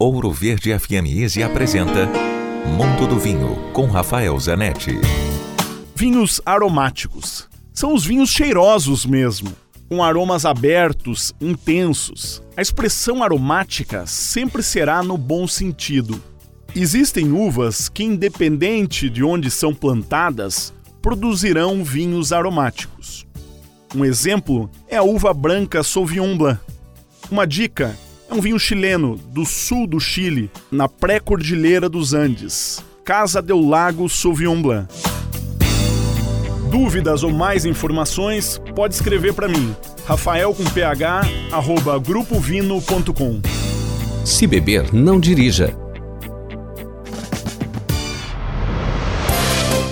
Ouro Verde FM Easy apresenta Mundo do Vinho com Rafael Zanetti. Vinhos aromáticos. São os vinhos cheirosos mesmo, com aromas abertos, intensos. A expressão aromática sempre será no bom sentido. Existem uvas que, independente de onde são plantadas, produzirão vinhos aromáticos. Um exemplo é a uva branca Sauvignon Blanc. Uma dica é um vinho chileno do sul do Chile, na pré-cordilheira dos Andes. Casa del Lago Sauvignon Blanc. Dúvidas ou mais informações, pode escrever para mim. Rafael com ph, arroba grupovino.com. Se beber, não dirija.